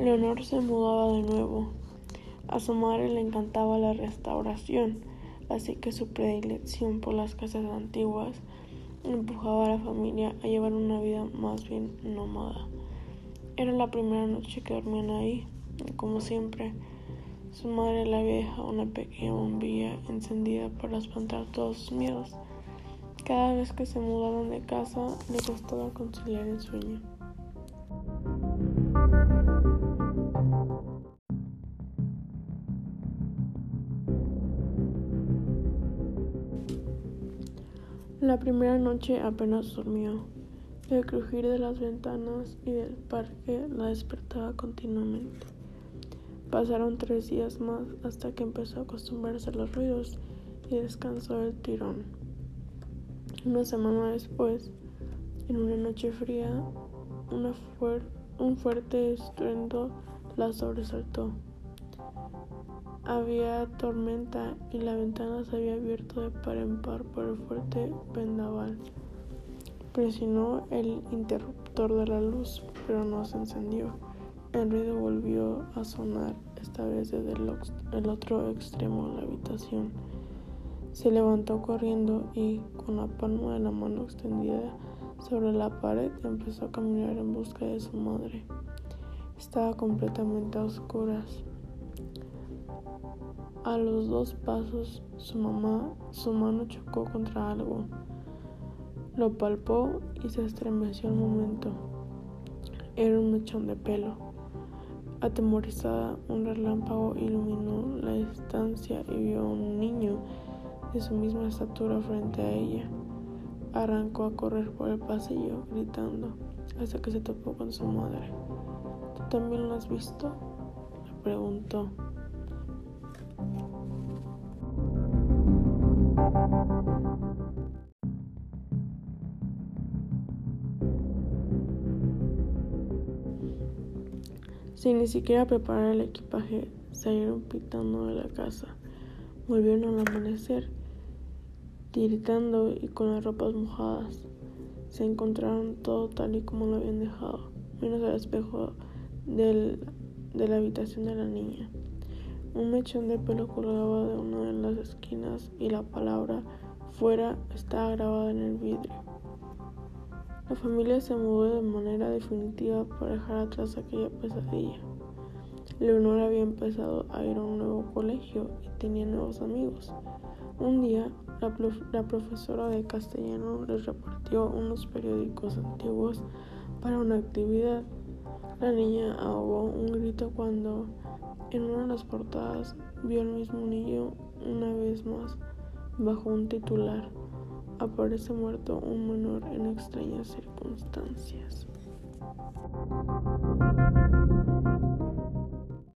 Leonor se mudaba de nuevo. A su madre le encantaba la restauración, así que su predilección por las casas antiguas empujaba a la familia a llevar una vida más bien nómada. Era la primera noche que dormían ahí, y como siempre, su madre le había una pequeña bombilla encendida para espantar todos sus miedos. Cada vez que se mudaban de casa, le costaba conciliar el sueño. La primera noche apenas durmió. El crujir de las ventanas y del parque la despertaba continuamente. Pasaron tres días más hasta que empezó a acostumbrarse a los ruidos y descansó el tirón. Una semana después, en una noche fría, un fuerte estruendo la sobresaltó. Había tormenta y la ventana se había abierto de par en par por el fuerte vendaval. Presionó el interruptor de la luz, pero no se encendió. El ruido volvió a sonar, esta vez desde el, otro extremo de la habitación. Se levantó corriendo y, con la palma de la mano extendida sobre la pared, empezó a caminar en busca de su madre. Estaba completamente a oscuras. A los dos pasos, su mamá, su mano chocó contra algo. Lo palpó y se estremeció al momento. Era un mechón de pelo. Atemorizada, un relámpago iluminó la estancia y vio a un niño de su misma estatura frente a ella. Arrancó a correr por el pasillo, gritando, hasta que se topó con su madre. ¿Tú también lo has visto? le preguntó. Sin ni siquiera preparar el equipaje, salieron pitando de la casa. Volvieron al amanecer, tiritando y con las ropas mojadas. Se encontraron todo tal y como lo habían dejado, menos el espejo de la habitación de la niña. Un mechón de pelo colgaba de una de las esquinas y la palabra fuera estaba grabada en el vidrio. La familia se mudó de manera definitiva para dejar atrás aquella pesadilla. Leonor había empezado a ir a un nuevo colegio y tenía nuevos amigos. Un día, la, profesora de castellano les repartió unos periódicos antiguos para una actividad. La niña ahogó un grito cuando en una de las portadas vio al mismo niño una vez más bajo un titular aparece muerto un menor en extrañas circunstancias.